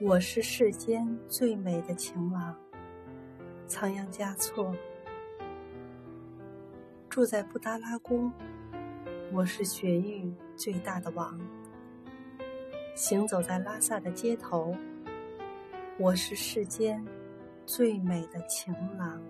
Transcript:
我是世间最美的情郎仓央嘉措。住在布达拉宫我是雪域最大的王。行走在拉萨的街头我是世间最美的情郎